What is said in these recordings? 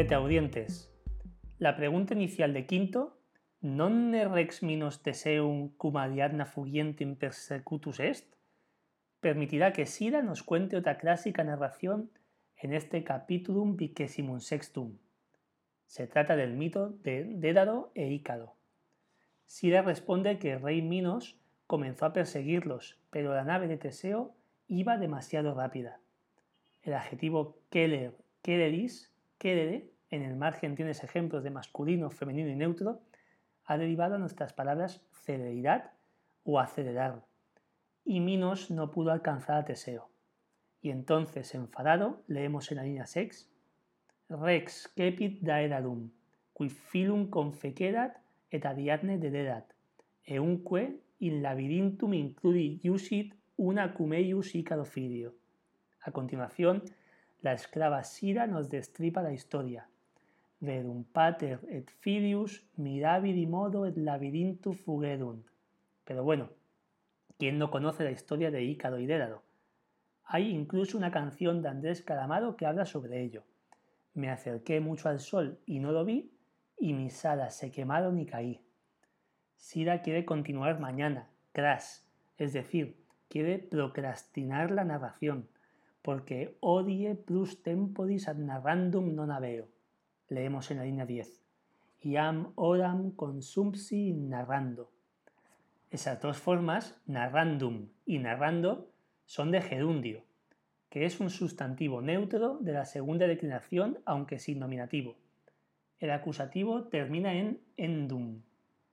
Salvete audientes. La pregunta inicial de quinto, ¿non rex minus teseum cum adiadna fugientem persecutus est? permitirá que Sira nos cuente otra clásica narración en este capítulo vicesimum sextum. Se trata del mito de Dédalo e Ícaro. Sira responde que el rey Minos comenzó a perseguirlos, pero la nave de Teseo iba demasiado rápida. El adjetivo keller, kelleris, kellere, en el margen tienes ejemplos de masculino, femenino y neutro, ha derivado a nuestras palabras celeridad o acelerar, y Minos no pudo alcanzar a Teseo. Y entonces, enfadado, leemos en la línea 6, Rex cepit daedadum, qui filum confecerat et adiadne dederat, eunque in labyrinthum includi iusit una cumeius icarofidio. A continuación, la esclava Sira nos destripa la historia. Verum pater et filius mirabili modo et labyrinthum fugerunt. Pero bueno, ¿Quién no conoce la historia de Ícaro y Dédalo? Hay incluso una canción de Andrés Calamaro que habla sobre ello. Me acerqué mucho al sol y no lo vi, y mis alas se quemaron y caí. Sira quiere continuar mañana, crash, es decir, quiere procrastinar la narración, porque odie plus temporis ad narrandum non aveo. Leemos en la línea 10. Iam oram consumsi narrando. Esas dos formas, narrandum y narrando, son de gerundio, que es un sustantivo neutro de la segunda declinación, aunque sin nominativo. El acusativo termina en endum,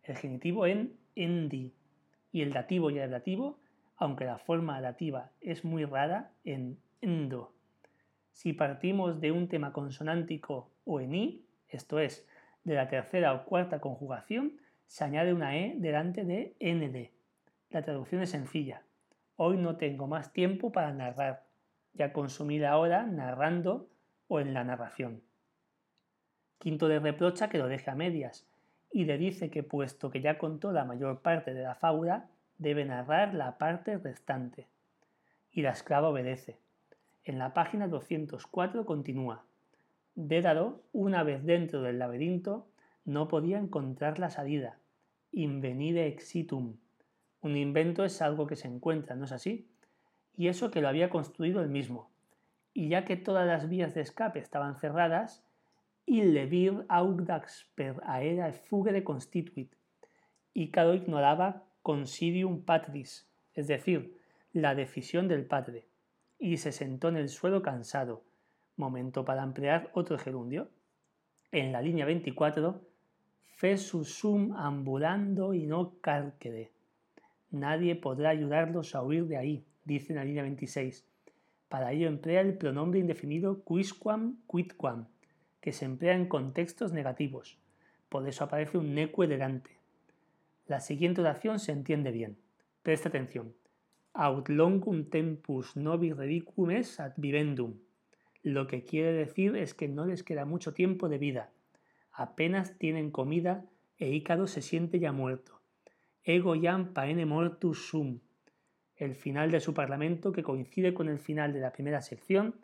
el genitivo en endi, y el dativo y el dativo, aunque la forma dativa es muy rara, en endo. Si partimos de un tema consonántico o en i, esto es, de la tercera o cuarta conjugación, se añade una E delante de ND. La traducción es sencilla. Hoy no tengo más tiempo para narrar. Ya consumí la hora narrando o en la narración. Quinto le reprocha que lo deje a medias y le dice que puesto que ya contó la mayor parte de la fábula, debe narrar la parte restante. Y la esclava obedece. En la página 204 continúa. Dédalo, una vez dentro del laberinto, no podía encontrar la salida. Invenide exitum. Un invento es algo que se encuentra, ¿no es así? Y eso que lo había construido él mismo. Y ya que todas las vías de escape estaban cerradas, il vir audax per aera fugere constituit. Ícaro ignoraba considium patris, es decir, la decisión del padre, y se sentó en el suelo cansado. Momento para emplear otro gerundio. En la línea 24 sum ambulando y no carquede. Nadie podrá ayudarlos a huir de ahí, dice en la línea 26. Para ello emplea el pronombre indefinido quisquam quidquam, que se emplea en contextos negativos. Por eso aparece un neque delante. La siguiente oración se entiende bien. Presta atención. Aut longum tempus novi redicum es ad vivendum. Lo que quiere decir es que no les queda mucho tiempo de vida apenas tienen comida e Ícaro se siente ya muerto. Ego jam paene mortus sum. El final de su parlamento, que coincide con el final de la primera sección,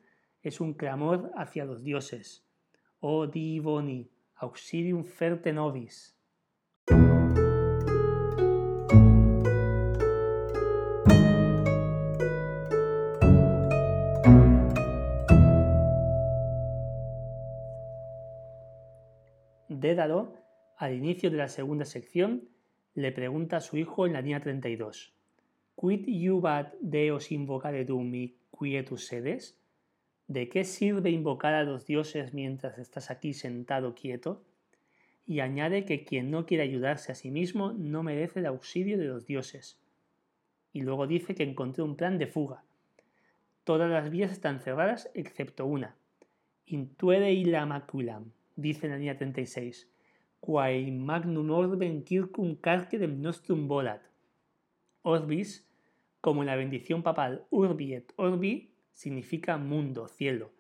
es un clamor hacia los dioses. O divoni, auxilium ferte nobis. Dédalo, al inicio de la segunda sección, le pregunta a su hijo en la línea 32, Quid iubat deos invocare mi quietus sedes? ¿De qué sirve invocar a los dioses mientras estás aquí sentado quieto? Y añade que quien no quiere ayudarse a sí mismo no merece el auxilio de los dioses. Y luego dice que encontré un plan de fuga. Todas las vías están cerradas excepto una. Intuere illa maculam, dice en la línea 36, quae magnum orben circum carcerem nostrum volat. Orbis, como la bendición papal Urbi et Orbi, significa mundo, cielo.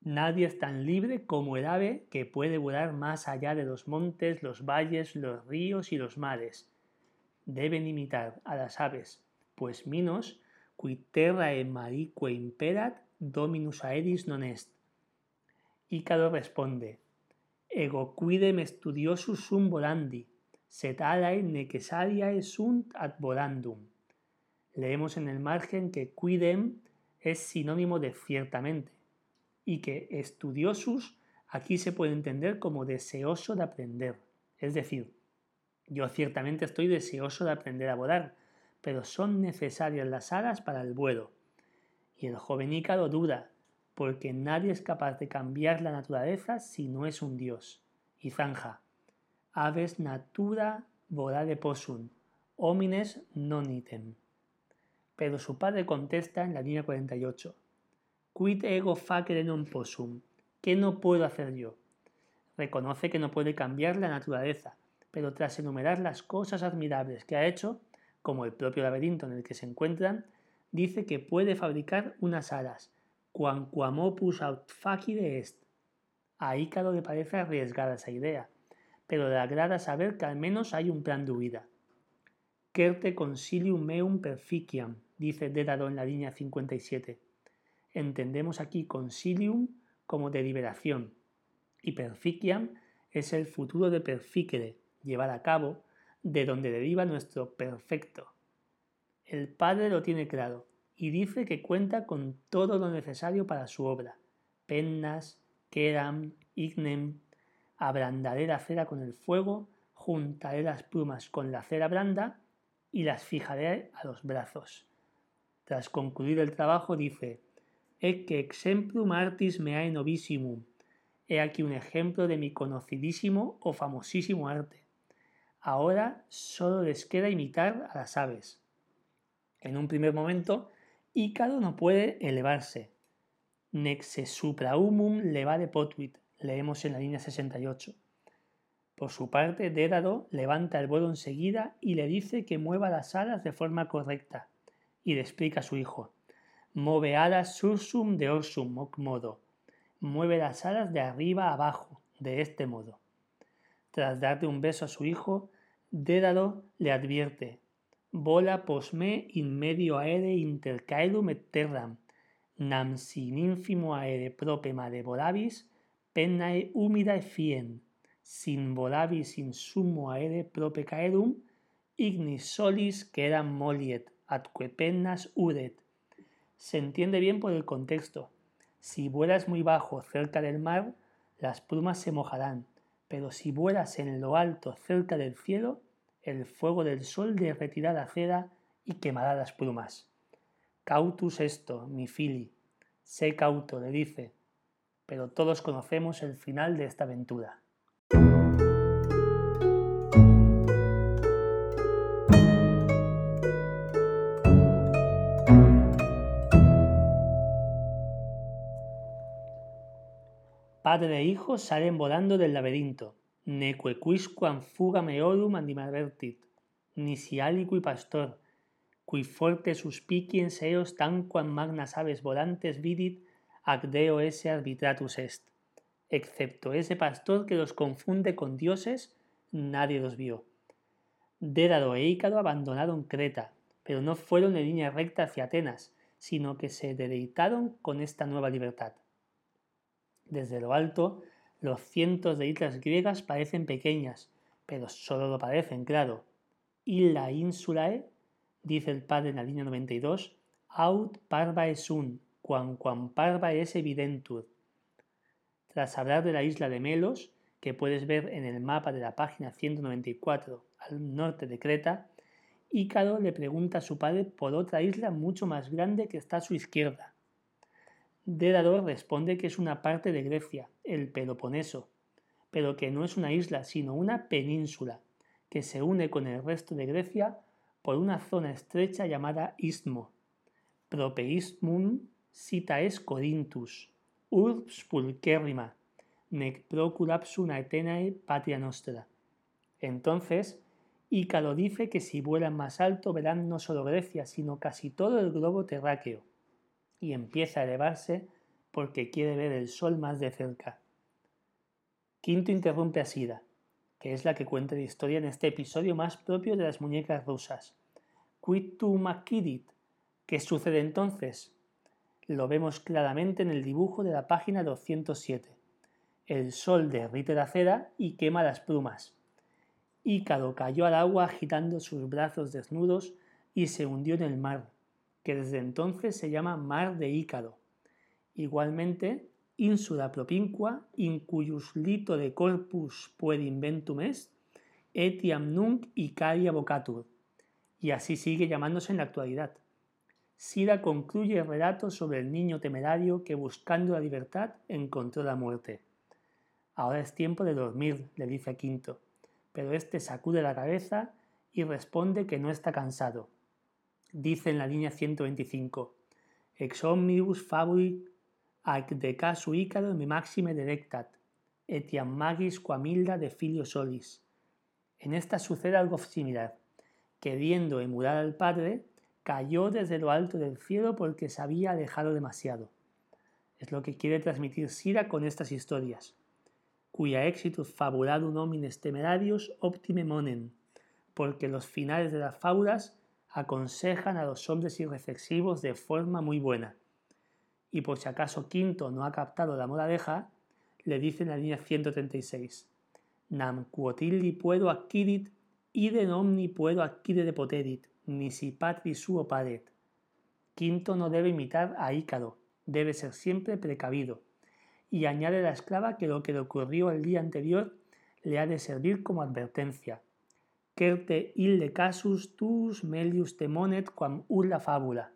Nadie es tan libre como el ave que puede volar más allá de los montes, los valles, los ríos y los mares. Deben imitar a las aves, pues Minos, qui terrae marique imperat, dominus aeris non est. Ícaro responde, ego quidem studiosus sum volandi, set alae necessariae sunt ad volandum. Leemos en el margen que quidem es sinónimo de ciertamente y que estudiosus aquí se puede entender como deseoso de aprender. Es decir, yo ciertamente estoy deseoso de aprender a volar, pero son necesarias las alas para el vuelo. Y el joven Ícaro duda, porque nadie es capaz de cambiar la naturaleza si no es un dios. Y zanja, aves natura volare possum, homines non item. Pero su padre contesta en la línea 48, Quid ego facere non possum, ¿qué no puedo hacer yo? Reconoce que no puede cambiar la naturaleza, pero tras enumerar las cosas admirables que ha hecho, como el propio laberinto en el que se encuentran, dice que puede fabricar unas alas, quamquamopus aut facile est. A Ícaro le parece arriesgada esa idea, pero le agrada saber que al menos hay un plan de huida. Querte consilium meum perficiam, dice Dédalo en la línea 57. Entendemos aquí consilium como deliberación, y perficiam es el futuro de perficere, llevar a cabo, de donde deriva nuestro perfecto. El Padre lo tiene claro y dice que cuenta con todo lo necesario para su obra. Pennas, queram, ignem, abrandaré la cera con el fuego, juntaré las plumas con la cera branda y las fijaré a los brazos. Tras concluir el trabajo dice, que exemplum artis meae novissimum. He aquí un ejemplo de mi conocidísimo o famosísimo arte. Ahora solo les queda imitar a las aves. En un primer momento, Ícaro no puede elevarse. Nexe suprahumum levade potuit, leemos en la línea 68. Por su parte, Dédalo levanta el vuelo enseguida y le dice que mueva las alas de forma correcta, y le explica a su hijo. Move alas sursum de orsum, modo. Mueve las alas de arriba a abajo, de este modo. Tras darle un beso a su hijo, Dédalo le advierte, vola posme in medio aere intercaelum et terram, nam sin infimo aere prope mare volabis, pennae humidae fien, sin volabis in summo aere prope caerum, ignis solis queram moliet, atque pennas uret. Se entiende bien por el contexto. Si vuelas muy bajo cerca del mar, las plumas se mojarán, pero si vuelas en lo alto cerca del cielo, el fuego del sol derretirá la cera y quemará las plumas. Cautus esto, mi fili. Sé cauto, le dice, pero todos conocemos el final de esta aventura. Padre e hijo salen volando del laberinto. Neque quisquam fuga meorum andimavertit, nisi aliqui pastor, qui forte suspicien seos tanquam magnas aves volantes vidit, ac deo esse arbitratus est. Excepto ese pastor que los confunde con dioses, nadie los vio. Dédalo e Ícaro abandonaron Creta, pero no fueron en línea recta hacia Atenas, sino que se deleitaron con esta nueva libertad. Desde lo alto, los cientos de islas griegas parecen pequeñas, pero solo lo parecen, claro. la insulae, dice el padre en la línea 92, aut parva es un, quan quan parva es evidentur. Tras hablar de la isla de Melos, que puedes ver en el mapa de la página 194 al norte de Creta, Ícaro le pregunta a su padre por otra isla mucho más grande que está a su izquierda, Dédalo responde que es una parte de Grecia, el Peloponeso, pero que no es una isla, sino una península, que se une con el resto de Grecia por una zona estrecha llamada Istmo. Propeismum cita es Corinthus, urbs pulcherrima, nec proculapsum Atenae patria nostra. Entonces, Ícaro dice que si vuelan más alto verán no solo Grecia, sino casi todo el globo terráqueo, y empieza a elevarse porque quiere ver el sol más de cerca. Quinto interrumpe a Sida, que es la que cuenta la historia en este episodio más propio de las muñecas rusas. Quid tu makidit? ¿Qué sucede entonces? Lo vemos claramente en el dibujo de la página 207. El sol derrite la cera y quema las plumas. Ícaro cayó al agua agitando sus brazos desnudos y se hundió en el mar, que desde entonces se llama Mar de Ícaro. Igualmente, insula propinqua, in cuyus lito de corpus puede inventum est, etiam nunc Icaria vocatur. Y así sigue llamándose en la actualidad. Sida concluye el relato sobre el niño temerario que buscando la libertad encontró la muerte. Ahora es tiempo de dormir, le dice Quinto pero este sacude la cabeza y responde que no está cansado. Dice en la línea 125, Ex omnibus fabui ac de casu ícaro me maxime delectat, etiam magis quamilda de filio solis. En esta sucede algo similar. Queriendo emular al padre, cayó desde lo alto del cielo porque se había alejado demasiado. Es lo que quiere transmitir Sira con estas historias cuya éxito fabuladum homines temerarios optime monen, porque los finales de las fábulas aconsejan a los hombres irreflexivos de forma muy buena. Y por si acaso Quinto no ha captado la moraleja, le dice en la línea 136, Nam quotilli puedo adquirit, ide omni puedo adquirere poterit, ni si patri suo paret. Quinto no debe imitar a Ícaro, debe ser siempre precavido, y añade la esclava que lo que le ocurrió el día anterior le ha de servir como advertencia. Ille casus tus melius temonet quam ulla fábula.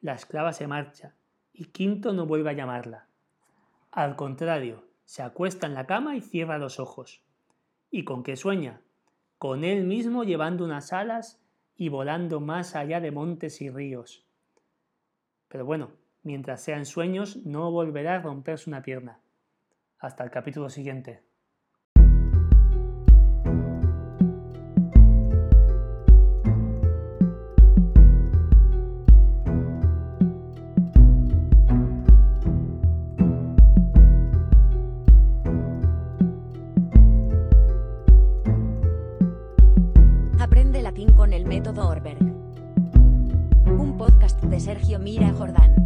La esclava se marcha y Quinto no vuelve a llamarla. Al contrario, se acuesta en la cama y cierra los ojos. ¿Y con qué sueña? Con él mismo llevando unas alas y volando más allá de montes y ríos. Pero bueno, mientras sean sueños, no volverá a romperse una pierna. Hasta el capítulo siguiente. Sergio Mira Jordán.